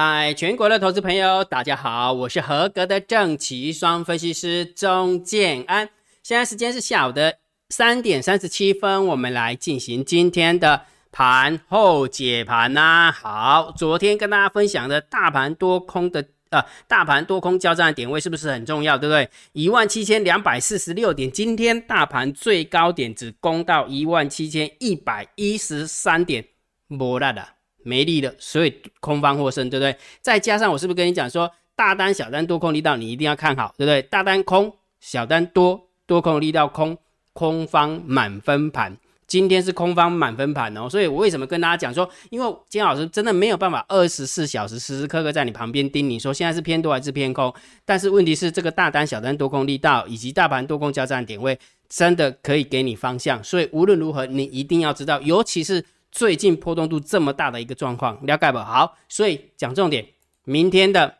嗨，全国的投资朋友，大家好，我是合格的正奇双分析师钟建安。现在时间是下午的三点三十七分，我们来进行今天的盘后解盘呐。好，昨天跟大家分享的大盘多空的呃，大盘多空交战的点位是不是很重要？对不对？一万七千两百四十六点，今天大盘最高点只攻到一万七千一百一十三点，没啦的。没力了，所以空方获胜，对不对？再加上我是不是跟你讲说，大单、小单、多空力道，你一定要看好，对不对？大单空，小单多，多空力道空，空方满分盘。今天是空方满分盘哦，所以我为什么跟大家讲说，因为金老师真的没有办法二十四小时时时刻刻在你旁边盯你说现在是偏多还是偏空。但是问题是，这个大单、小单、多空力道以及大盘多空交战点位，真的可以给你方向。所以无论如何，你一定要知道，尤其是。最近波动度这么大的一个状况，了解不？好，所以讲重点，明天的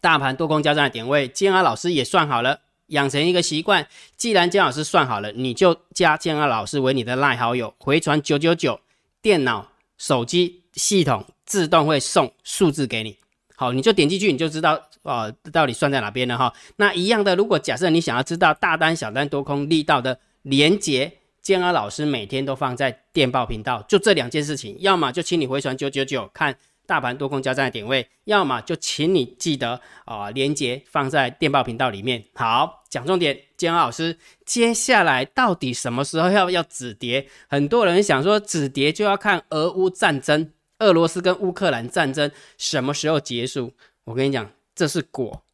大盘多空交战的点位，建安老师也算好了，养成一个习惯，既然建老师算好了，你就加建安老师为你的赖好友，回传九九九，电脑、手机系统自动会送数字给你。好，你就点进去，你就知道哦，到底算在哪边了哈。那一样的，如果假设你想要知道大单、小单、多空力道的连接。建安老师每天都放在电报频道，就这两件事情，要么就请你回传九九九看大盘多空交战的点位，要么就请你记得啊，连接放在电报频道里面。好，讲重点，建安老师，接下来到底什么时候要要止跌？很多人想说止跌就要看俄乌战争，俄罗斯跟乌克兰战争什么时候结束？我跟你讲，这是果，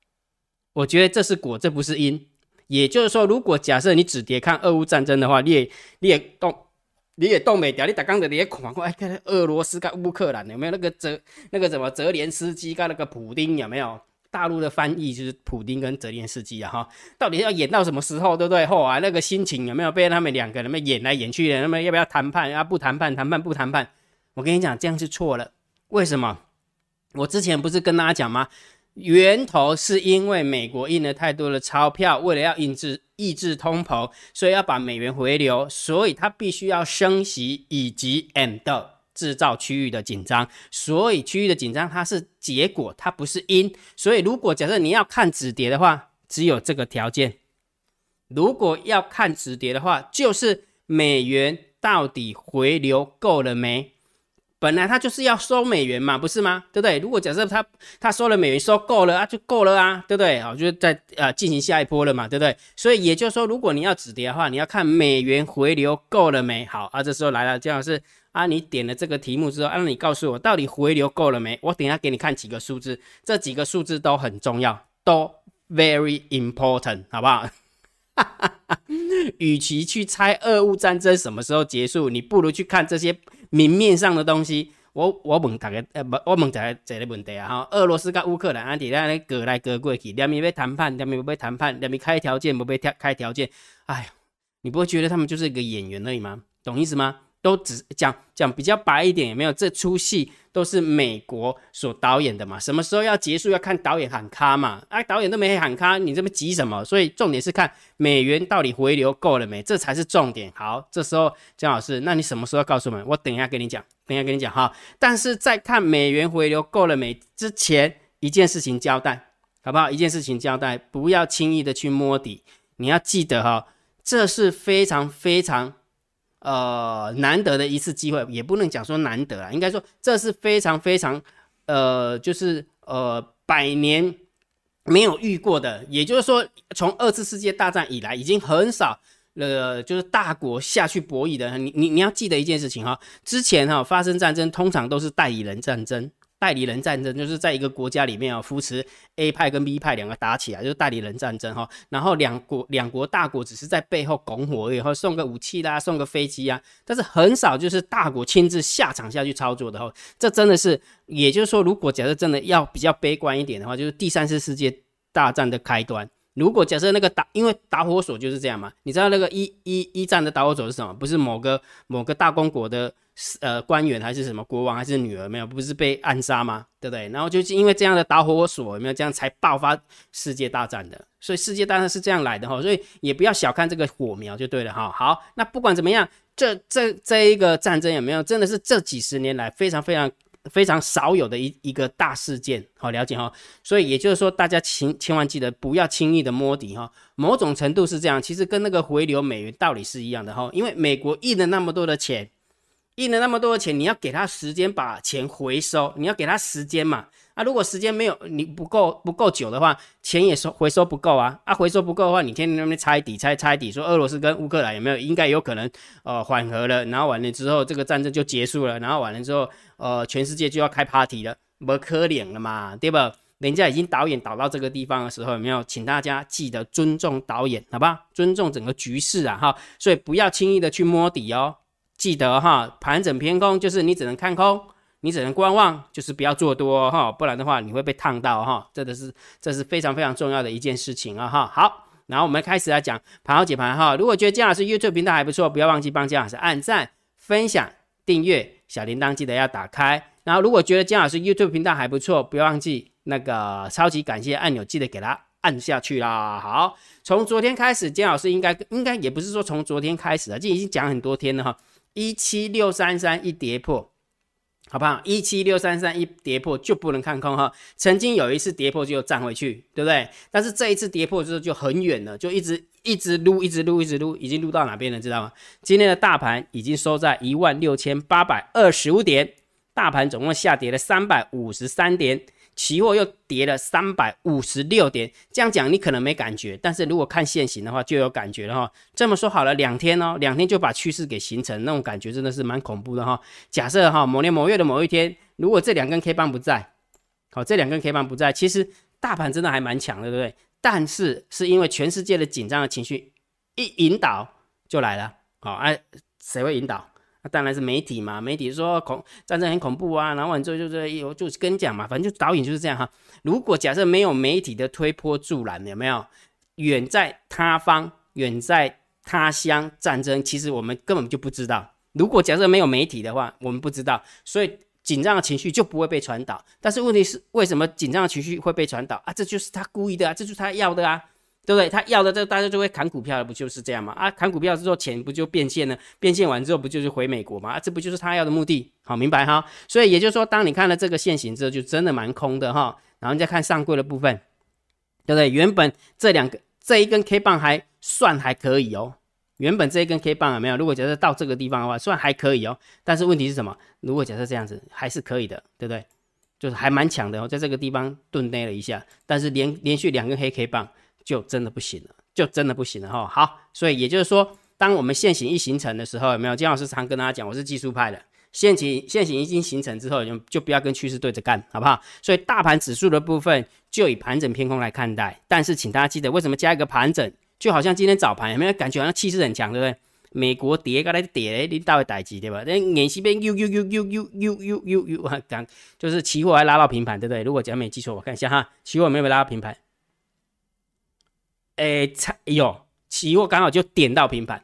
我觉得这是果，这不是因。也就是说，如果假设你只跌看俄乌战争的话，你也你也动你也动没掉，你打刚的你也恐慌，哎，俄罗斯跟乌克兰有没有那个泽那个什么泽连斯基跟那个普丁有没有？大陆的翻译就是普丁跟泽连斯基啊，哈，到底要演到什么时候，对不对？后来那个心情有没有被他们两个人演来演去的？那么要不要谈判啊？不谈判，谈判不谈判？我跟你讲，这样是错了。为什么？我之前不是跟大家讲吗？源头是因为美国印了太多的钞票，为了要抑制抑制通膨，所以要把美元回流，所以它必须要升息以及 M 的制造区域的紧张，所以区域的紧张它是结果，它不是因。所以如果假设你要看止跌的话，只有这个条件；如果要看止跌的话，就是美元到底回流够了没？本来他就是要收美元嘛，不是吗？对不对？如果假设他他收了美元收够了啊，就够了啊，对不对？好，就是在呃进行下一波了嘛，对不对？所以也就是说，如果你要止跌的话，你要看美元回流够了没？好啊，这时候来了，姜老师啊，你点了这个题目之后，啊，你告诉我到底回流够了没？我等下给你看几个数字，这几个数字都很重要，都 very important，好不好？与其去猜俄乌战争什么时候结束，你不如去看这些。明面上的东西，我我问大家，呃，不，我问大家这个问题啊，哈，俄罗斯跟乌克兰啊，底在那隔来隔过去，两边要谈判，两边要谈判，两边开条件，不被开开条件，哎，你不会觉得他们就是一个演员而已吗？懂意思吗？都只讲讲比较白一点，有没有？这出戏都是美国所导演的嘛？什么时候要结束？要看导演喊卡嘛？啊，导演都没喊卡，你这么急什么？所以重点是看美元到底回流够了没，这才是重点。好，这时候江老师，那你什么时候告诉我们？我等一下跟你讲，等一下跟你讲哈。但是在看美元回流够了没之前，一件事情交代，好不好？一件事情交代，不要轻易的去摸底。你要记得哈，这是非常非常。呃，难得的一次机会，也不能讲说难得啊，应该说这是非常非常，呃，就是呃，百年没有遇过的。也就是说，从二次世界大战以来，已经很少了，就是大国下去博弈的。你你你要记得一件事情哈，之前哈发生战争，通常都是代理人战争。代理人战争就是在一个国家里面啊，扶持 A 派跟 B 派两个打起来，就是代理人战争哈。然后两国两国大国只是在背后拱火，然后送个武器啦，送个飞机啊，但是很少就是大国亲自下场下去操作的哈。这真的是，也就是说，如果假设真的要比较悲观一点的话，就是第三次世界大战的开端。如果假设那个打，因为导火索就是这样嘛，你知道那个一一一战的导火索是什么？不是某个某个大公国的呃官员还是什么国王还是女儿没有？不是被暗杀吗？对不对？然后就是因为这样的导火索有没有这样才爆发世界大战的？所以世界大战是这样来的哈，所以也不要小看这个火苗就对了哈。好，那不管怎么样，这这这一个战争有没有真的是这几十年来非常非常非常少有的一一个大事件，好了解哈。所以也就是说，大家千千万记得不要轻易的摸底哈。某种程度是这样，其实跟那个回流美元道理是一样的哈。因为美国印了那么多的钱，印了那么多的钱，你要给他时间把钱回收，你要给他时间嘛。啊，如果时间没有你不够不够久的话，钱也收回收不够啊。啊，回收不够的话，你天天那边猜底猜猜底，说俄罗斯跟乌克兰有没有应该有可能呃缓和了，然后完了之后这个战争就结束了，然后完了之后呃全世界就要开 party 了，不可怜了嘛，对吧？人家已经导演导到这个地方的时候，有没有？请大家记得尊重导演，好吧？尊重整个局势啊，哈，所以不要轻易的去摸底哦，记得哈，盘整偏空就是你只能看空。你只能观望，就是不要做多哈，不然的话你会被烫到哈，这个是这是非常非常重要的一件事情啊哈。好，然后我们开始来讲盘后解盘哈。如果觉得姜老师 YouTube 频道还不错，不要忘记帮姜老师按赞、分享、订阅，小铃铛记得要打开。然后如果觉得姜老师 YouTube 频道还不错，不要忘记那个超级感谢按钮，记得给它按下去啦。好，从昨天开始，姜老师应该应该也不是说从昨天开始啊，这已经讲很多天了哈。一七六三三一跌破。好不好？一七六三三一跌破就不能看空哈。曾经有一次跌破就站回去，对不对？但是这一次跌破之后就很远了，就一直一直撸，一直撸，一直撸，已经撸到哪边了？知道吗？今天的大盘已经收在一万六千八百二十五点，大盘总共下跌了三百五十三点。期货又跌了三百五十六点，这样讲你可能没感觉，但是如果看现行的话就有感觉了哈。这么说好了，两天哦，两天就把趋势给形成，那种感觉真的是蛮恐怖的哈。假设哈某年某月的某一天，如果这两根 K 棒不在，好，这两根 K 棒不在，其实大盘真的还蛮强的，对不对？但是是因为全世界的紧张的情绪一引导就来了，好，哎，谁会引导？那当然是媒体嘛，媒体说恐战争很恐怖啊，然后完之后就是有就跟你讲嘛，反正就导演就是这样哈。如果假设没有媒体的推波助澜，有没有？远在他方，远在他乡，战争其实我们根本就不知道。如果假设没有媒体的话，我们不知道，所以紧张的情绪就不会被传导。但是问题是，为什么紧张的情绪会被传导啊？这就是他故意的啊，这就是他要的啊。对不对？他要的这大家就会砍股票了，不就是这样吗？啊，砍股票之后钱不就变现了？变现完之后不就是回美国吗？啊，这不就是他要的目的？好，明白哈。所以也就是说，当你看了这个线形之后，就真的蛮空的哈。然后你再看上柜的部分，对不对？原本这两个这一根 K 棒还算还可以哦。原本这一根 K 棒有没有？如果假设到这个地方的话，算还可以哦。但是问题是什么？如果假设这样子还是可以的，对不对？就是还蛮强的哦，在这个地方顿跌了一下，但是连连续两根黑 K 棒。就真的不行了，就真的不行了哈。好，所以也就是说，当我们现行一形成的时候，有没有？金老师常跟大家讲，我是技术派的，现行现行已经形成之后，就就不要跟趋势对着干，好不好？所以大盘指数的部分就以盘整偏空来看待，但是请大家记得，为什么加一个盘整？就好像今天早盘有没有感觉好像气势很强，对不对？美国跌过来跌，你到底逮几对吧？那眼西边又又又又又又又又又讲，就是期货还拉到平盘，对不对？如果讲没记错，我看一下哈，期货有没有拉到平盘？诶，差有期货刚好就点到平盘，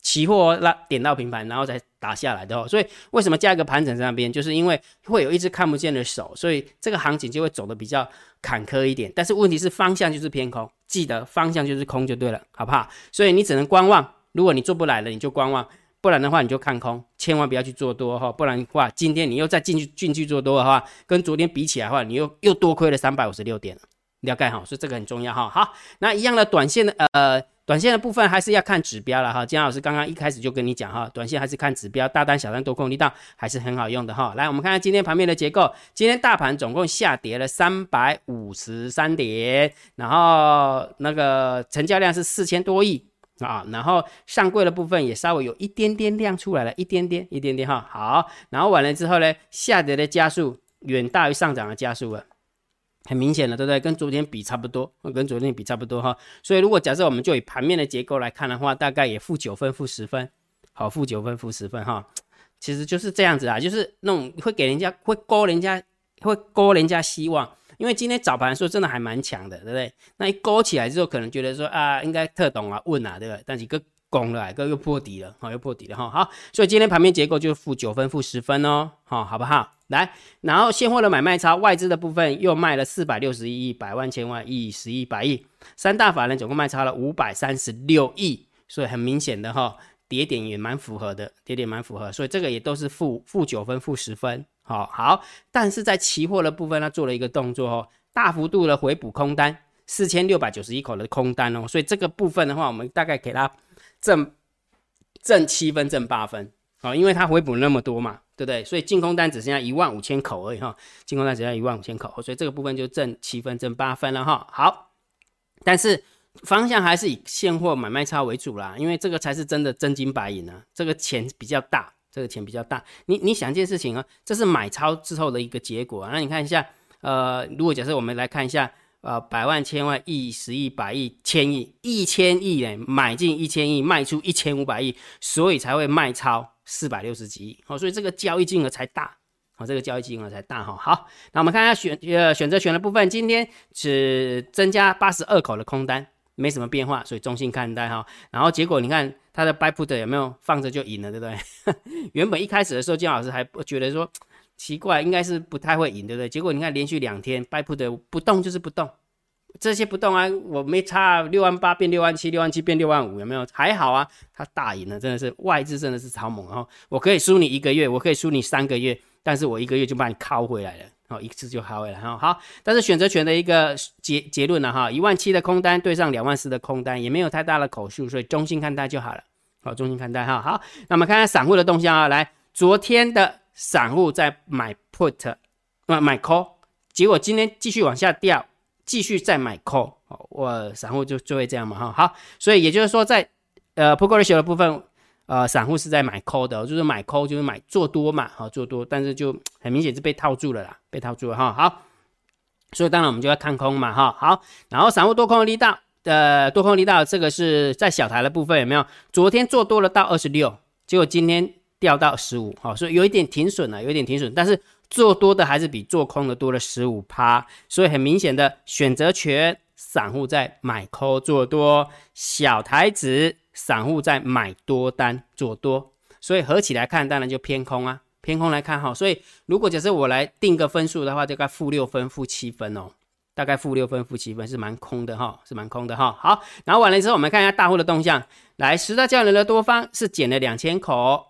期货拉点到平盘，然后再打下来的哦。所以为什么加一个盘整在那边，就是因为会有一只看不见的手，所以这个行情就会走的比较坎坷一点。但是问题是方向就是偏空，记得方向就是空就对了，好不好？所以你只能观望。如果你做不来了，你就观望；不然的话，你就看空，千万不要去做多哈。不然的话，今天你又再进去进去做多的话，跟昨天比起来的话，你又又多亏了三百五十六点了。了解好，所以这个很重要哈。好，那一样的短线的呃，短线的部分还是要看指标了哈。姜老师刚刚一开始就跟你讲哈，短线还是看指标，大单、小单、多空力道还是很好用的哈。来，我们看看今天盘面的结构。今天大盘总共下跌了三百五十三点，然后那个成交量是四千多亿啊，然后上柜的部分也稍微有一点点亮出来了，一点点，一点点哈。好，然后完了之后呢，下跌的加速远大于上涨的加速了。很明显的，对不对？跟昨天比差不多，跟昨天比差不多哈。所以如果假设我们就以盘面的结构来看的话，大概也负九分、负十分，好，负九分、负十分哈。其实就是这样子啊，就是那种会给人家会勾人家会勾人家希望，因为今天早盘说真的还蛮强的，对不对？那一勾起来之后，可能觉得说啊，应该特懂啊，问啊，对不对？但是个拱了，个又破底了，好，又破底了哈。好，所以今天盘面结构就负九分、负十分哦，好，好不好？来，然后现货的买卖超，外资的部分又卖了四百六十一亿，百万、千万、亿、十亿、百亿，三大法人总共卖超了五百三十六亿，所以很明显的哈，跌点也蛮符合的，跌点蛮符合，所以这个也都是负负九分、负十分。好好，但是在期货的部分，它做了一个动作哦，大幅度的回补空单，四千六百九十一口的空单哦，所以这个部分的话，我们大概给它挣挣七分，挣八分，好，因为它回补那么多嘛，对不对？所以净空单只剩下一万五千口而已哈，净空单只剩下一万五千口，所以这个部分就挣七分，挣八分了哈。好，但是方向还是以现货买卖差为主啦，因为这个才是真的真金白银啊，这个钱比较大。这个钱比较大，你你想一件事情啊，这是买超之后的一个结果。那你看一下，呃，如果假设我们来看一下，呃，百万、千万、亿、十亿、百亿、千亿、一千亿呢，买进一千亿，卖出一千五百亿，所以才会卖超四百六十几亿。好，所以这个交易金额才大，好，这个交易金额才大哈。好，那我们看一下选呃选择权的部分，今天只增加八十二口的空单。没什么变化，所以中性看待哈。然后结果你看它的 buy put 有没有放着就赢了，对不对？原本一开始的时候，金老师还不觉得说奇怪，应该是不太会赢，对不对？结果你看连续两天 buy put 不动就是不动，这些不动啊，我没差六万八变六万七，六万七变六万五，有没有？还好啊，他大赢了，真的是外资真的是超猛哦！我可以输你一个月，我可以输你三个月，但是我一个月就把你拷回来了。好，一次就好了哈。好，但是选择权的一个结结论了哈，一万七的空单对上两万四的空单，也没有太大的口数，所以中性看待就好了。好，中性看待哈。好，那我们看看散户的动向啊。来，昨天的散户在买 put，买买 call，结果今天继续往下掉，继续再买 call。我散户就就会这样嘛哈。好，所以也就是说，在呃 put ratio 的部分。呃，散户是在买 call 的，就是买 call 就是买做多嘛，好做多，但是就很明显是被套住了啦，被套住了哈。好，所以当然我们就要看空嘛哈。好，然后散户多空的力道，呃，多空力道这个是在小台的部分有没有？昨天做多了到二十六，结果今天掉到十五，好，所以有一点停损了，有一点停损，但是做多的还是比做空的多了十五趴，所以很明显的选择权，散户在买空做多，小台子。散户在买多单做多，所以合起来看，当然就偏空啊，偏空来看哈。所以如果假设我来定个分数的话，大概负六分、负七分哦，大概负六分、负七分是蛮空的哈，是蛮空的哈。好，然后完了之后，我们看一下大户的动向。来，十大交易人的多方是减了两千口，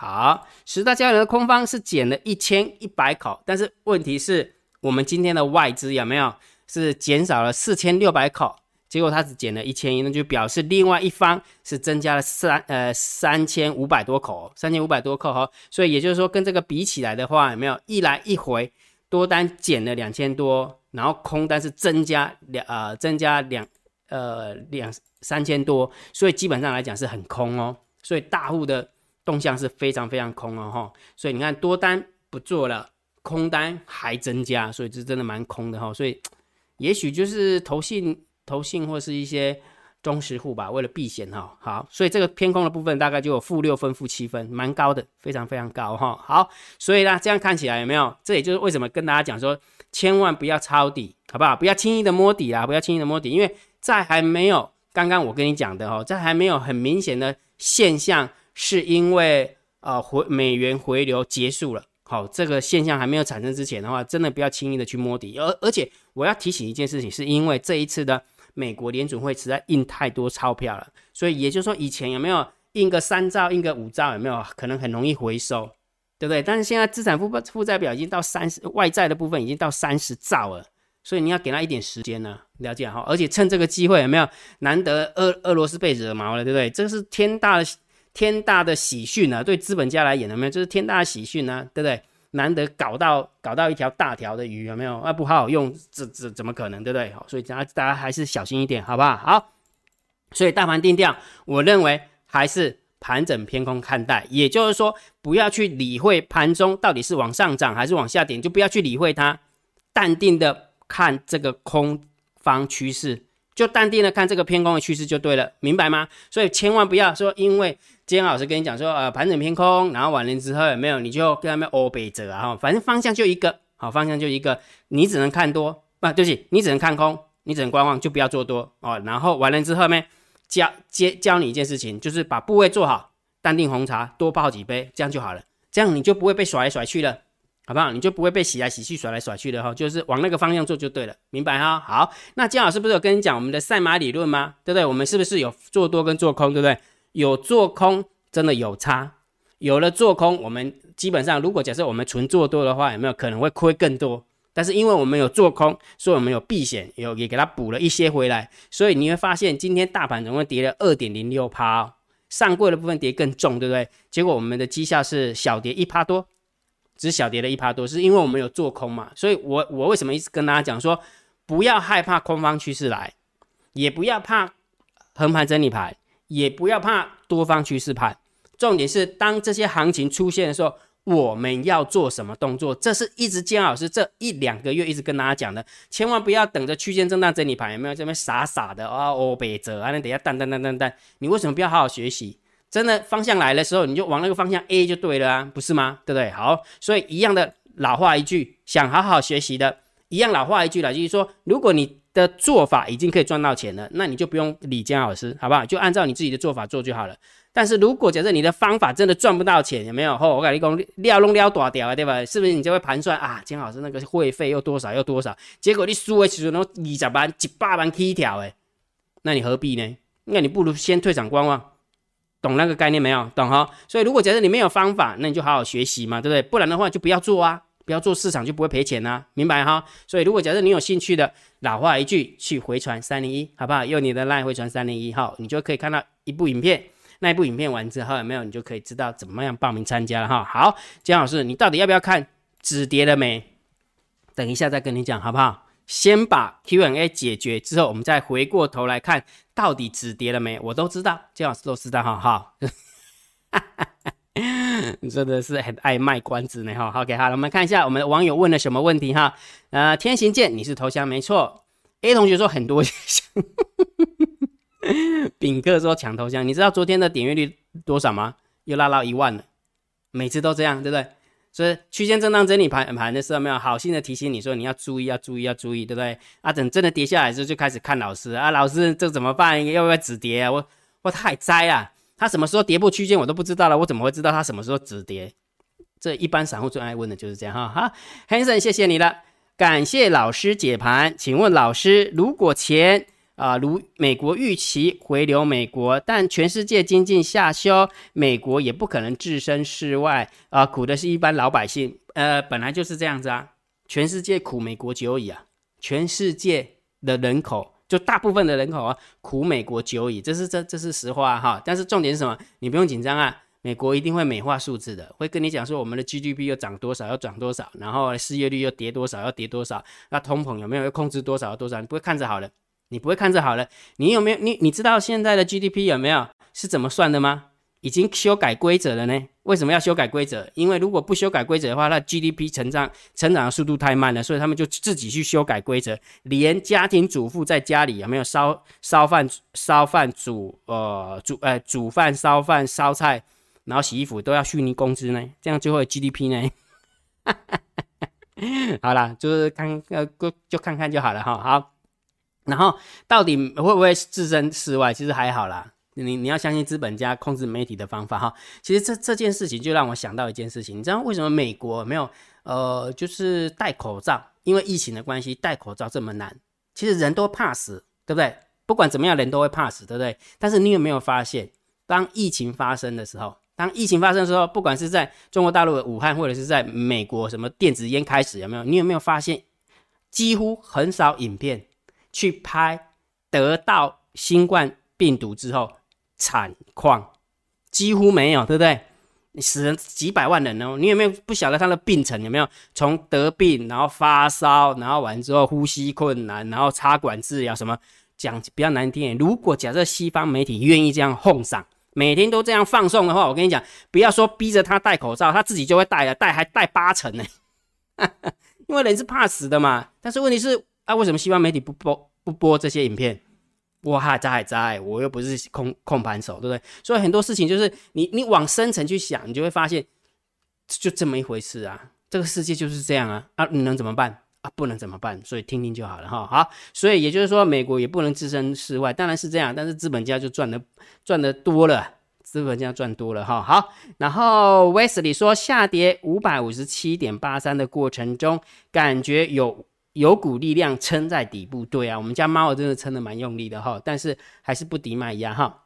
好，十大交易人的空方是减了一千一百口，但是问题是我们今天的外资有没有是减少了四千六百口？结果他只减了一千一，那就表示另外一方是增加了三呃三千五百多口，三千五百多口哈，所以也就是说跟这个比起来的话，有没有一来一回多单减了两千多，然后空单是增加两呃增加两呃两三千多，所以基本上来讲是很空哦，所以大户的动向是非常非常空哦哈，所以你看多单不做了，空单还增加，所以这真的蛮空的哈，所以也许就是投信。投信或是一些中实户吧，为了避险哈，好，所以这个偏空的部分大概就有负六分、负七分，蛮高的，非常非常高哈。好，所以呢，这样看起来有没有？这也就是为什么跟大家讲说，千万不要抄底，好不好？不要轻易的摸底啦，不要轻易的摸底，因为在还没有刚刚我跟你讲的哦，在还没有很明显的现象，是因为呃回美元回流结束了。好，这个现象还没有产生之前的话，真的不要轻易的去摸底。而而且我要提醒一件事情，是因为这一次的。美国联准会实在印太多钞票了，所以也就是说，以前有没有印个三兆、印个五兆，有没有可能很容易回收，对不对？但是现在资产负负债表已经到三十，外债的部分已经到三十兆了，所以你要给他一点时间呢，了解哈。而且趁这个机会，有没有难得俄俄罗斯被惹毛了，对不对？这是天大的天大的喜讯啊！对资本家来演，有没有？就是天大的喜讯呢，对不对？难得搞到搞到一条大条的鱼，有没有？啊，不好好用，这这怎么可能，对不对？好，所以大家大家还是小心一点，好不好？好，所以大盘定调，我认为还是盘整偏空看待，也就是说，不要去理会盘中到底是往上涨还是往下跌，就不要去理会它，淡定的看这个空方趋势，就淡定的看这个偏空的趋势就对了，明白吗？所以千万不要说因为。今天老师跟你讲说，呃，盘整偏空，然后完了之后有没有，你就跟他们欧北折啊，反正方向就一个，好，方向就一个，你只能看多，不，对不起，你只能看空，你只能观望，就不要做多哦。然后完了之后呢，教教教你一件事情，就是把部位做好，淡定红茶多泡几杯，这样就好了，这样你就不会被甩来甩去了，好不好？你就不会被洗来洗去、甩来甩去的哈，就是往那个方向做就对了，明白哈？好，那姜老师不是有跟你讲我们的赛马理论吗？对不对？我们是不是有做多跟做空，对不对？有做空真的有差，有了做空，我们基本上如果假设我们纯做多的话，有没有可能会亏更多？但是因为我们有做空，所以我们有避险，有也给它补了一些回来，所以你会发现今天大盘总共跌了二点零六趴，上柜的部分跌更重，对不对？结果我们的绩效是小跌一趴多，只小跌了一趴多，是因为我们有做空嘛？所以我我为什么一直跟大家讲说，不要害怕空方趋势来，也不要怕横盘整理盘，也不要怕多方趋势盘，重点是当这些行情出现的时候。我们要做什么动作？这是一直姜老师这一两个月一直跟大家讲的，千万不要等着区间震荡整理盘，有没有这边傻傻的啊？哦，北泽啊，那等一下淡淡淡淡淡，你为什么不要好好学习？真的方向来的时候，你就往那个方向 A 就对了啊，不是吗？对不对？好，所以一样的老话一句，想好好学习的，一样老话一句了，就是说，如果你的做法已经可以赚到钱了，那你就不用理姜老师，好不好？就按照你自己的做法做就好了。但是如果假设你的方法真的赚不到钱，有没有？吼，我跟你讲，撩弄撩大掉啊，对吧？是不是你就会盘算啊？金老师那个会费又多少又多少？结果你输的时候，那二十万、一百万起跳诶，那你何必呢？那你不如先退场观望，懂那个概念没有？懂哈？所以如果假设你没有方法，那你就好好学习嘛，对不对？不然的话就不要做啊，不要做市场就不会赔钱啊，明白哈？所以如果假设你有兴趣的，老话一句，去回传三零一，好不好？用你的 line 回传三零一号，你就可以看到一部影片。那一部影片完之后有没有？你就可以知道怎么样报名参加了哈。好，姜老师，你到底要不要看止跌了没？等一下再跟你讲好不好？先把 Q&A 解决之后，我们再回过头来看到底止跌了没？我都知道，姜老师都知道哈。哈，你真的是很爱卖关子呢哈。OK，好了，我们看一下我们网友问了什么问题哈。呃，天行健，你是头像没错。A 同学说很多。炳克说抢头像，你知道昨天的点阅率多少吗？又拉到一万了。每次都这样，对不对？所以区间震荡整理盘盘的时候，没有好心的提醒你说你要注意，要注意，要注意，对不对？啊，等真的跌下来之后，就开始看老师啊，老师这怎么办？要不要止跌啊？我我太栽啊！他什么时候跌破区间我都不知道了，我怎么会知道他什么时候止跌？这一般散户最爱问的就是这样哈。哈，Hanson，谢谢你了，感谢老师解盘。请问老师，如果钱？啊，如美国预期回流美国，但全世界经济下修，美国也不可能置身事外啊，苦的是一般老百姓。呃，本来就是这样子啊，全世界苦美国久矣啊，全世界的人口就大部分的人口啊，苦美国久矣，这是这这是实话哈。但是重点是什么？你不用紧张啊，美国一定会美化数字的，会跟你讲说我们的 GDP 又涨多少，要涨多少，然后失业率又跌多少，要跌多少，那通膨有没有要控制多少多少？你不会看着好了。你不会看着好了，你有没有你你知道现在的 GDP 有没有是怎么算的吗？已经修改规则了呢？为什么要修改规则？因为如果不修改规则的话，那 GDP 成长成长的速度太慢了，所以他们就自己去修改规则，连家庭主妇在家里有没有烧烧饭烧饭煮呃煮呃煮饭烧饭烧菜，然后洗衣服都要虚拟工资呢？这样就会 GDP 呢？好了，就是看呃就看看就好了哈，好。然后到底会不会置身事外？其实还好啦，你你要相信资本家控制媒体的方法哈。其实这这件事情就让我想到一件事情，你知道为什么美国没有呃就是戴口罩？因为疫情的关系戴口罩这么难。其实人都怕死，对不对？不管怎么样，人都会怕死，对不对？但是你有没有发现，当疫情发生的时候，当疫情发生的时候，不管是在中国大陆的武汉，或者是在美国什么电子烟开始，有没有？你有没有发现，几乎很少影片？去拍得到新冠病毒之后惨况几乎没有，对不对？死人几百万人哦，你有没有不晓得他的病程有没有？从得病，然后发烧，然后完之后呼吸困难，然后插管治疗什么？讲比较难听，如果假设西方媒体愿意这样哄上，每天都这样放送的话，我跟你讲，不要说逼着他戴口罩，他自己就会戴了，戴还戴八成呢。因为人是怕死的嘛。但是问题是。啊，为什么西方媒体不播不播这些影片？我还在在，我又不是控控盘手，对不对？所以很多事情就是你你往深层去想，你就会发现就这么一回事啊。这个世界就是这样啊啊，你能怎么办啊？不能怎么办？所以听听就好了哈。好，所以也就是说，美国也不能置身事外，当然是这样。但是资本家就赚的赚的多了，资本家赚多了哈。好，然后 Wesley 说，下跌五百五十七点八三的过程中，感觉有。有股力量撑在底部，对啊，我们家猫真的撑得蛮用力的哈，但是还是不敌卖压哈。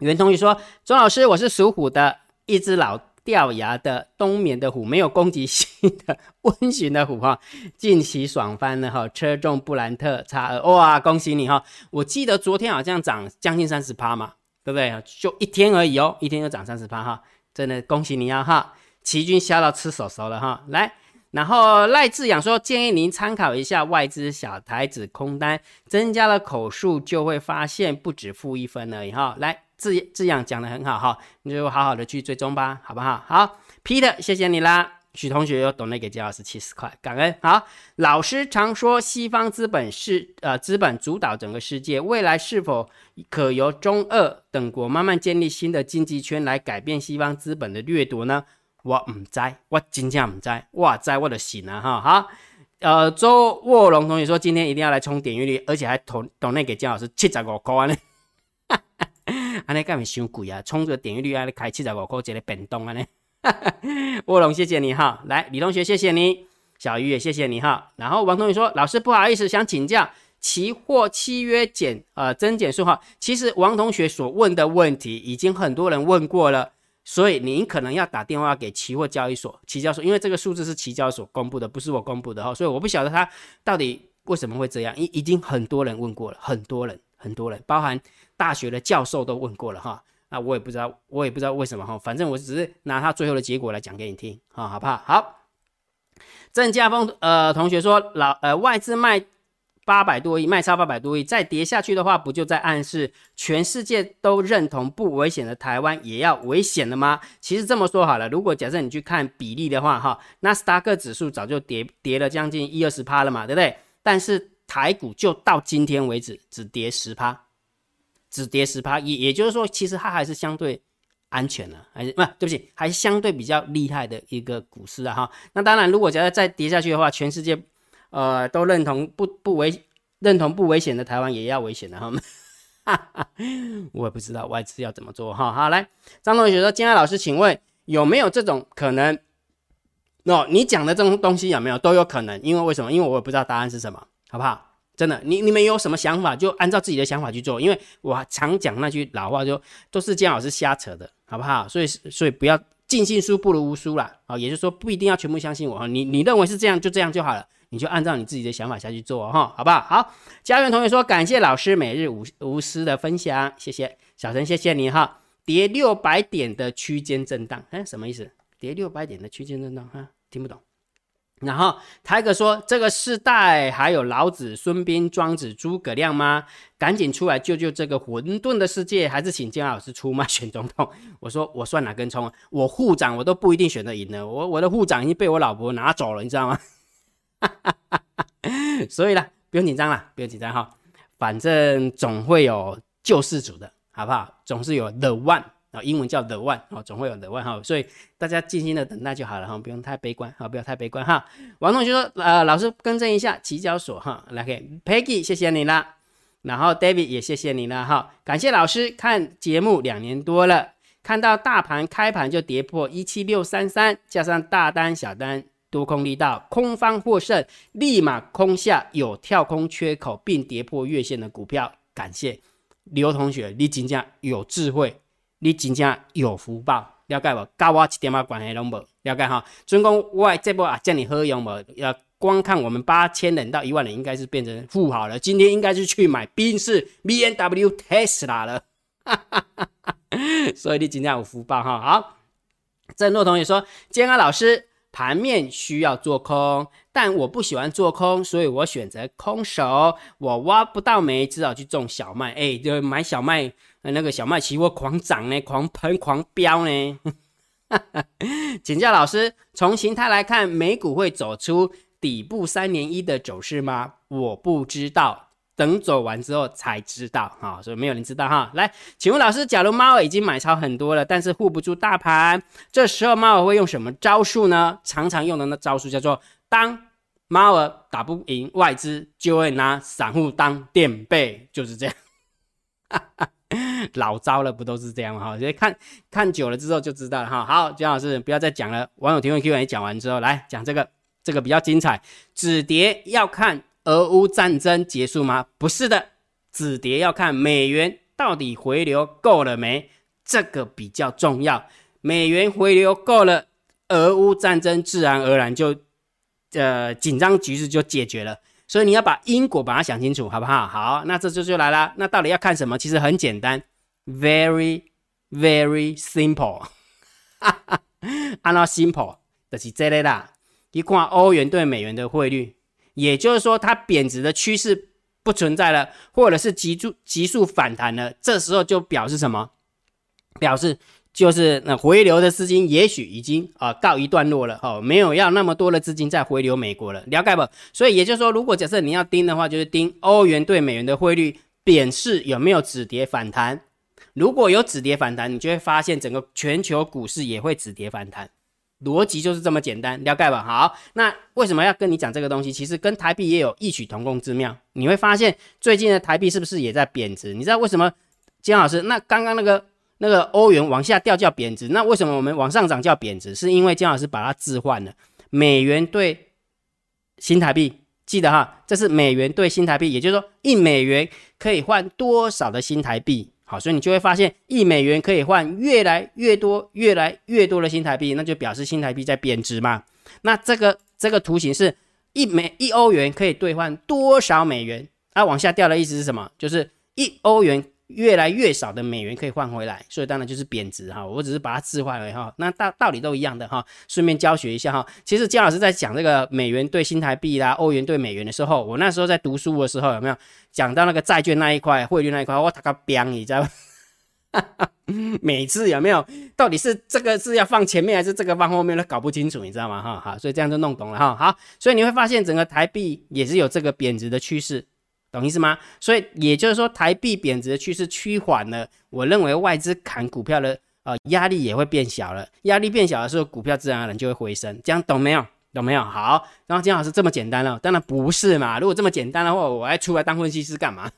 袁同学说：“钟老师，我是属虎的，一只老掉牙的冬眠的虎，没有攻击性的温驯的虎哈，近期爽翻了哈，车中布兰特叉二，哇，恭喜你哈！我记得昨天好像涨将近三十趴嘛，对不对？就一天而已哦，一天就涨三十趴哈，真的恭喜你啊哈！齐军笑到吃手手了哈，来。然后赖志养说，建议您参考一下外资小台子空单，增加了口数就会发现不止负一分了。以后来志志养讲的很好哈，你就好好的去追踪吧，好不好？好，Peter，谢谢你啦。许同学又懂了给姜老师七十块，感恩。好，老师常说西方资本是呃资本主导整个世界，未来是否可由中俄等国慢慢建立新的经济圈来改变西方资本的掠夺呢？我唔知，我真正唔知，我，知我就信了哈。哈，呃，周卧龙同学说今天一定要来冲点阅率，而且还同同那给姜老师七十五块呢。哈哈，安尼干咪伤贵啊？冲这个点阅率还得开七十五块，这个变动啊呢？卧龙谢谢你哈，来李同学谢谢你，小鱼也谢谢你哈。然后王同学说老师不好意思，想请教期货契约减呃增减数哈。其实王同学所问的问题已经很多人问过了。所以您可能要打电话给期货交易所、期交所，因为这个数字是期交所公布的，不是我公布的哈。所以我不晓得他到底为什么会这样，已已经很多人问过了，很多人，很多人，包含大学的教授都问过了哈。那我也不知道，我也不知道为什么哈。反正我只是拿他最后的结果来讲给你听哈，好不好？好，郑家峰呃同学说老呃外资卖。八百多亿卖超八百多亿，再跌下去的话，不就在暗示全世界都认同不危险的台湾也要危险了吗？其实这么说好了，如果假设你去看比例的话，哈，纳斯达克指数早就跌跌了将近一二十趴了嘛，对不对？但是台股就到今天为止只跌十趴，只跌十趴，也也就是说，其实它还是相对安全的，还是不对不起，还相对比较厉害的一个股市啊，哈。那当然，如果假设再跌下去的话，全世界。呃，都认同不不危认同不危险的台湾也要危险的哈，我也不知道外资要怎么做哈。好，来，张同学说，金爱老师，请问有没有这种可能？哦，你讲的这种东西有没有都有可能？因为为什么？因为我也不知道答案是什么，好不好？真的，你你们有什么想法就按照自己的想法去做。因为我常讲那句老话，就都是金老师瞎扯的，好不好？所以所以不要尽信书不如无书啦。啊，也就是说不一定要全部相信我哈。你你认为是这样就这样就好了。你就按照你自己的想法下去做哈，好不好？好，家园同学说感谢老师每日无无私的分享，谢谢小陈，谢谢你哈。跌六百点的区间震荡，哎，什么意思？跌六百点的区间震荡哈，听不懂。然后台哥说这个世代还有老子、孙膑、庄子、诸葛亮吗？赶紧出来救救这个混沌的世界，还是请姜老师出马选总统？我说我算哪根葱？我护长我都不一定选得赢呢，我我的护长已经被我老婆拿走了，你知道吗？哈 所以呢，不用紧张了，不用紧张哈，反正总会有救世主的，好不好？总是有 the one 啊，英文叫 the one 哦，总会有 the one 哈，所以大家静心的等待就好了哈，不用太悲观哈，不要太悲观哈。王同学说，呃，老师更正一下，期交所哈，来给 Peggy，谢谢你啦，然后 David 也谢谢你了哈，感谢老师看节目两年多了，看到大盘开盘就跌破一七六三三，加上大单小单。多空力道，空方获胜，立马空下有跳空缺口并跌破月线的股票，感谢刘同学，你真正有智慧，你真正有福报，了解不？跟我一点啊关系拢无，了解哈？尊公，我这波啊叫你喝用无？要光看我们八千人到一万人，应该是变成富豪了。今天应该是去买宾士 B N W Tesla 了，所以你真正有福报哈。好，郑诺同学说，坚安老师。盘面需要做空，但我不喜欢做空，所以我选择空手。我挖不到煤，只好去种小麦。哎，就买小麦，那个小麦期货狂涨呢，狂喷狂飙呢。请教老师，从形态来看，美股会走出底部三连一的走势吗？我不知道。等走完之后才知道哈，所以没有人知道哈。来，请问老师，假如猫儿已经买超很多了，但是护不住大盘，这时候猫儿会用什么招数呢？常常用的那招数叫做，当猫儿打不赢外资，就会拿散户当垫背，就是这样。老招了，不都是这样吗？哈，所以看看久了之后就知道了哈。好，姜老师不要再讲了，网友提问 Q&A 讲完之后，来讲这个，这个比较精彩，止跌要看。俄乌战争结束吗？不是的，止跌要看美元到底回流够了没，这个比较重要。美元回流够了，俄乌战争自然而然就呃紧张局势就解决了。所以你要把因果把它想清楚，好不好？好，那这就就来了。那到底要看什么？其实很简单，very very simple，按照 simple 就是这类啦。一看欧元对美元的汇率，也就是说它贬值的趋势不存在了，或者是急速急速反弹了，这时候就表示什么？表示。就是那回流的资金也许已经啊告一段落了哦，没有要那么多的资金再回流美国了，了解不？所以也就是说，如果假设你要盯的话，就是盯欧元对美元的汇率贬势有没有止跌反弹。如果有止跌反弹，你就会发现整个全球股市也会止跌反弹，逻辑就是这么简单，了解吧？好，那为什么要跟你讲这个东西？其实跟台币也有异曲同工之妙。你会发现最近的台币是不是也在贬值？你知道为什么？金老师，那刚刚那个。那个欧元往下掉叫贬值，那为什么我们往上涨叫贬值？是因为姜老师把它置换了，美元对新台币，记得哈，这是美元对新台币，也就是说一美元可以换多少的新台币？好，所以你就会发现一美元可以换越来越多、越来越多的新台币，那就表示新台币在贬值嘛。那这个这个图形是一美一欧元可以兑换多少美元？它往下掉的意思是什么？就是一欧元。越来越少的美元可以换回来，所以当然就是贬值哈。我只是把它置换了哈，那道道理都一样的哈。顺便教学一下哈。其实姜老师在讲这个美元对新台币啦、欧元对美元的时候，我那时候在读书的时候有没有讲到那个债券那一块、汇率那一块？我打个标，你知道吗？每次有没有？到底是这个是要放前面还是这个放后面都搞不清楚，你知道吗？哈好，所以这样就弄懂了哈。好，所以你会发现整个台币也是有这个贬值的趋势。懂意思吗？所以也就是说，台币贬值的趋势趋缓了。我认为外资砍股票的呃压力也会变小了。压力变小的时候，股票自然而然就会回升。这样懂没有？懂没有？好。然后金老师这么简单了？当然不是嘛。如果这么简单的话，我还出来当分析师干嘛？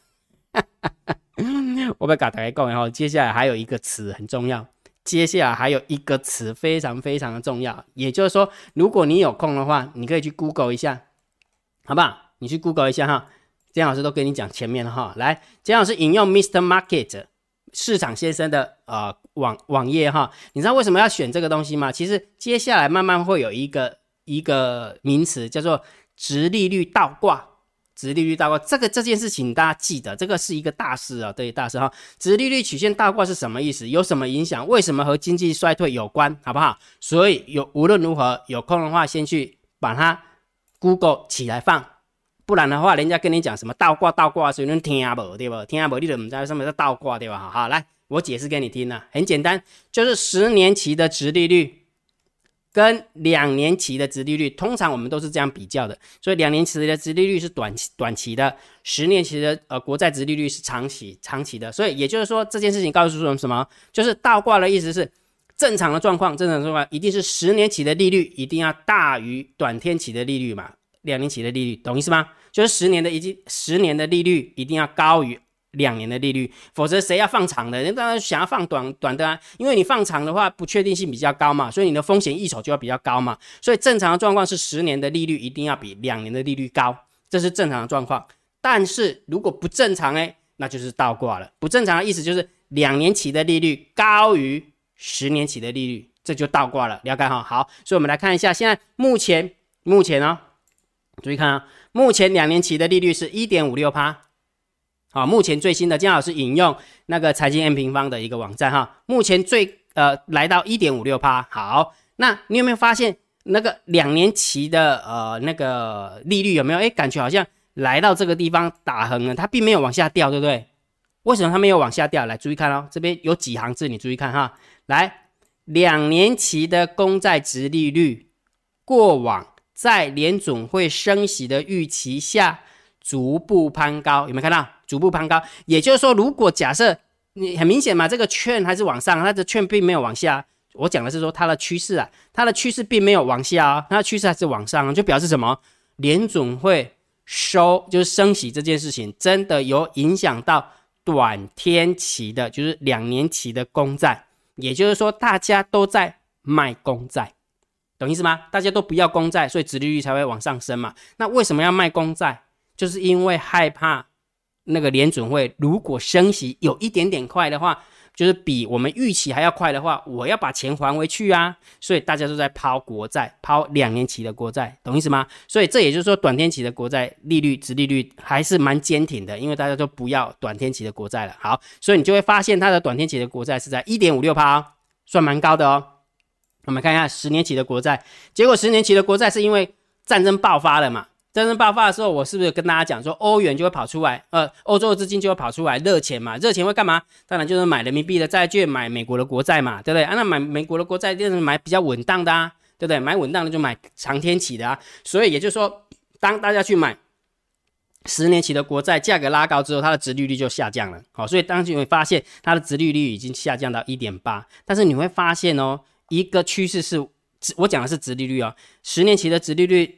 我被搞台够然后接下来还有一个词很重要。接下来还有一个词非常非常的重要。也就是说，如果你有空的话，你可以去 Google 一下，好不好？你去 Google 一下哈。姜老师都跟你讲前面了哈，来，姜老师引用 Mister Market 市场先生的呃网网页哈，你知道为什么要选这个东西吗？其实接下来慢慢会有一个一个名词叫做直利率倒挂，直利率倒挂这个这件事情大家记得，这个是一个大事啊，对大事哈，直利率曲线倒挂是什么意思？有什么影响？为什么和经济衰退有关？好不好？所以有无论如何有空的话，先去把它 Google 起来放。不然的话，人家跟你讲什么倒挂倒挂，所以你听不，对不？听不，你就唔知道？什么是倒挂，对吧？好，好，来，我解释给你听呢，很简单，就是十年期的殖利率跟两年期的殖利率，通常我们都是这样比较的。所以两年期的殖利率是短期短期的，十年期的呃国债殖利率是长期长期的。所以也就是说，这件事情告诉我们什么？就是倒挂的意思是正常的状况，正常状况一定是十年期的利率一定要大于短天期的利率嘛，两年期的利率，懂意思吗？就是十年的已经十年的利率一定要高于两年的利率，否则谁要放长的？人当然想要放短短的啊，因为你放长的话不确定性比较高嘛，所以你的风险一手就要比较高嘛。所以正常的状况是十年的利率一定要比两年的利率高，这是正常的状况。但是如果不正常哎，那就是倒挂了。不正常的意思就是两年期的利率高于十年期的利率，这就倒挂了。了解哈？好，所以我们来看一下，现在目前目前呢，注意看啊。目前两年期的利率是一点五六趴，好，目前最新的姜老师引用那个财经 M 平方的一个网站哈，目前最呃来到一点五六趴，好，那你有没有发现那个两年期的呃那个利率有没有？哎，感觉好像来到这个地方打横了，它并没有往下掉，对不对？为什么它没有往下掉？来注意看哦，这边有几行字，你注意看哈，来，两年期的公债值利率过往。在联总会升息的预期下，逐步攀高，有没有看到？逐步攀高，也就是说，如果假设你很明显嘛，这个券还是往上，它的券并没有往下。我讲的是说它的趋势啊，它的趋势并没有往下啊，它的趋势还是往上，就表示什么？联总会收就是升息这件事情，真的有影响到短天期的，就是两年期的公债，也就是说，大家都在卖公债。懂意思吗？大家都不要公债，所以殖利率才会往上升嘛。那为什么要卖公债？就是因为害怕那个联准会如果升息有一点点快的话，就是比我们预期还要快的话，我要把钱还回去啊。所以大家都在抛国债，抛两年期的国债，懂意思吗？所以这也就是说，短天期的国债利率、殖利率还是蛮坚挺的，因为大家都不要短天期的国债了。好，所以你就会发现它的短天期的国债是在一点五六趴，算蛮高的哦。我们看一下十年期的国债，结果十年期的国债是因为战争爆发了嘛？战争爆发的时候，我是不是跟大家讲说，欧元就会跑出来，呃，欧洲的资金就会跑出来，热钱嘛，热钱会干嘛？当然就是买人民币的债券，买美国的国债嘛，对不对？啊，那买美国的国债就是买比较稳当的啊，对不对？买稳当的就买长天期的啊。所以也就是说，当大家去买十年期的国债，价格拉高之后，它的值利率就下降了。好，所以当时你会发现它的值利率已经下降到一点八，但是你会发现哦，一个趋势是，我讲的是值利率哦，十年期的值利率。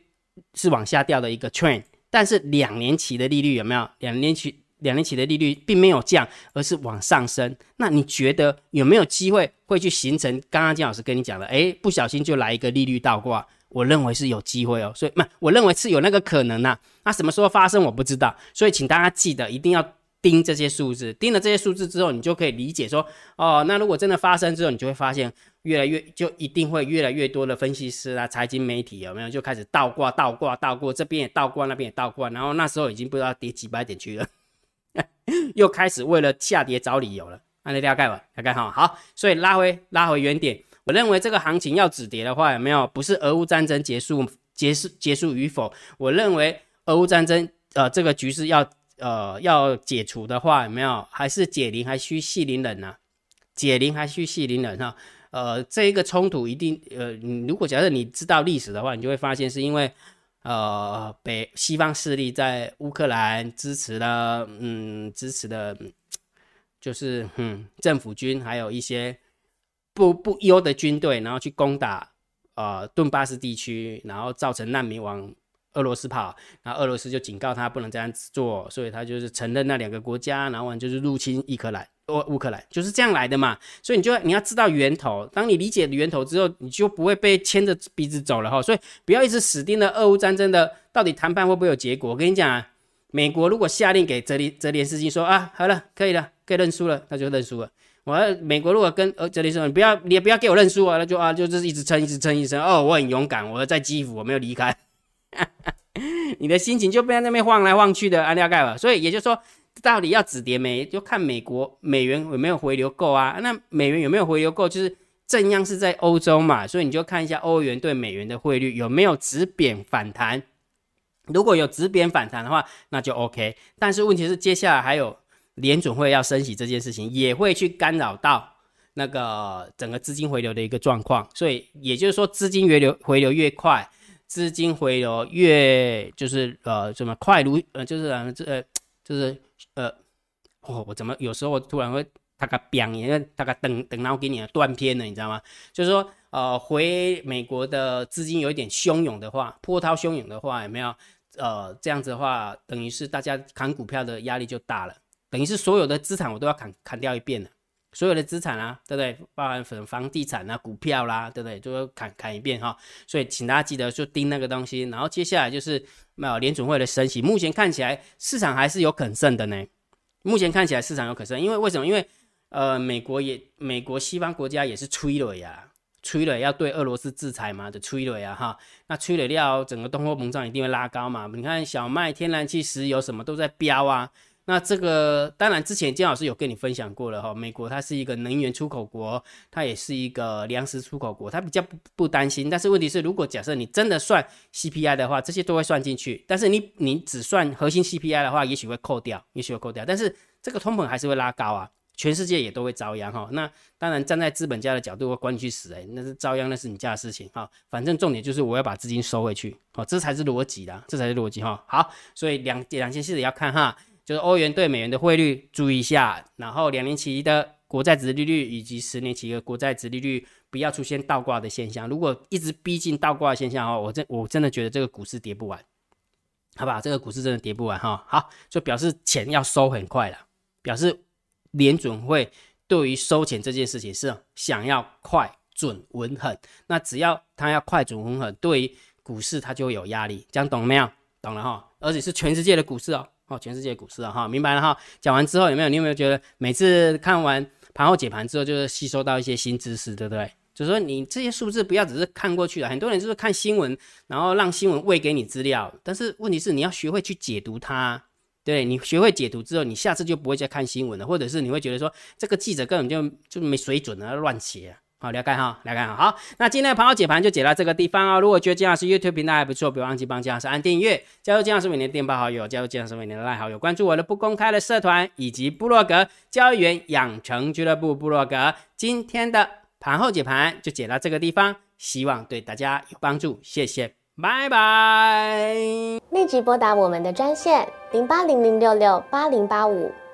是往下掉的一个 trend，但是两年期的利率有没有？两年期两年期的利率并没有降，而是往上升。那你觉得有没有机会会去形成？刚刚金老师跟你讲了，诶，不小心就来一个利率倒挂，我认为是有机会哦。所以，那，我认为是有那个可能呐。那什么时候发生我不知道，所以请大家记得一定要。盯这些数字，盯了这些数字之后，你就可以理解说，哦，那如果真的发生之后，你就会发现越来越，就一定会越来越多的分析师啊、财经媒体有没有就开始倒挂、倒挂、倒挂，这边也倒挂，那边也倒挂，然后那时候已经不知道跌几百点去了，又开始为了下跌找理由了。那大概吧，大概哈好，所以拉回拉回原点，我认为这个行情要止跌的话，有没有不是俄乌战争结束结束结束与否？我认为俄乌战争呃这个局势要。呃，要解除的话，有没有？还是解铃还需系铃人呢？解铃还需系铃人哈。呃，这一个冲突一定，呃，如果假设你知道历史的话，你就会发现是因为，呃，北西方势力在乌克兰支持了，嗯，支持的，就是嗯，政府军还有一些不不优的军队，然后去攻打呃顿巴斯地区，然后造成难民往。俄罗斯跑，然后俄罗斯就警告他不能这样子做，所以他就是承认那两个国家，然后就是入侵乌克兰，乌乌克兰就是这样来的嘛。所以你就你要知道源头，当你理解源头之后，你就不会被牵着鼻子走了哈。所以不要一直死盯着俄乌战争的到底谈判会不会有结果。我跟你讲啊，美国如果下令给泽连泽连斯基说啊，好了，可以了，可以认输了，那就认输了。我美国如果跟呃泽连斯基说你不要，你也不要给我认输啊，那就啊就是一直撑，一直撑，一直撑。哦，我很勇敢，我在基辅，我没有离开。你的心情就被在那边晃来晃去的，安利盖了。所以也就是说，到底要止跌没，就看美国美元有没有回流够啊。那美元有没有回流够，就是正央是在欧洲嘛，所以你就看一下欧元对美元的汇率有没有止贬反弹。如果有止贬反弹的话，那就 OK。但是问题是，接下来还有联准会要升息这件事情，也会去干扰到那个整个资金回流的一个状况。所以也就是说，资金回流回流越快。资金回流越就是呃怎么快如呃就是呃就是呃哦我怎么有时候我突然会他个表因为他个等等然后给你断片了你知道吗？就是说呃回美国的资金有一点汹涌的话，波涛汹涌的话有没有？呃这样子的话，等于是大家砍股票的压力就大了，等于是所有的资产我都要砍砍掉一遍了。所有的资产啊，对不对？包含房房地产啊、股票啦，对不对？都要看看一遍哈。所以请大家记得就盯那个东西。然后接下来就是没有联准会的升息。目前看起来市场还是有肯胜的呢。目前看起来市场有可胜，因为为什么？因为呃，美国也美国西方国家也是催了呀，催了要对俄罗斯制裁嘛，就催了呀哈。那催了料，整个通货膨胀一定会拉高嘛。你看小麦、天然气、石油什么都在飙啊。那这个当然，之前金老师有跟你分享过了哈。美国它是一个能源出口国，它也是一个粮食出口国，它比较不不担心。但是问题是，如果假设你真的算 CPI 的话，这些都会算进去。但是你你只算核心 CPI 的话，也许会扣掉，也许会扣掉。但是这个通膨还是会拉高啊，全世界也都会遭殃哈。那当然站在资本家的角度，我管你去死哎，那是遭殃，那是你家的事情哈。反正重点就是我要把资金收回去，好，这才是逻辑的，这才是逻辑哈。好，所以两两件事也要看哈。就是欧元对美元的汇率注意一下，然后两年期的国债值利率以及十年期的国债值利率不要出现倒挂的现象。如果一直逼近倒挂的现象哦，我真我真的觉得这个股市跌不完，好吧？这个股市真的跌不完哈。好，就表示钱要收很快了，表示联准会对于收钱这件事情是想要快、准、稳、狠。那只要他要快、准、稳、狠，对于股市它就有压力。这样懂没有？懂了哈。而且是全世界的股市哦。哦，全世界股市啊，哈，明白了哈。讲完之后有没有？你有没有觉得每次看完盘后解盘之后，就是吸收到一些新知识，对不对？就是说你这些数字不要只是看过去了，很多人就是看新闻，然后让新闻喂给你资料，但是问题是你要学会去解读它。对你学会解读之后，你下次就不会再看新闻了，或者是你会觉得说这个记者根本就就没水准啊，乱写。好，了解哈，了解哈。好，那今天的盘后解盘就解到这个地方哦。如果觉得金老师 YouTube 频道还不错，别忘记帮金老师按订阅，加入金老师每年电报好友，加入金老师每年的赖好友，关注我的不公开的社团以及部落格交易员养成俱乐部部落格。今天的盘后解盘就解到这个地方，希望对大家有帮助，谢谢，拜拜。立即拨打我们的专线零八零零六六八零八五。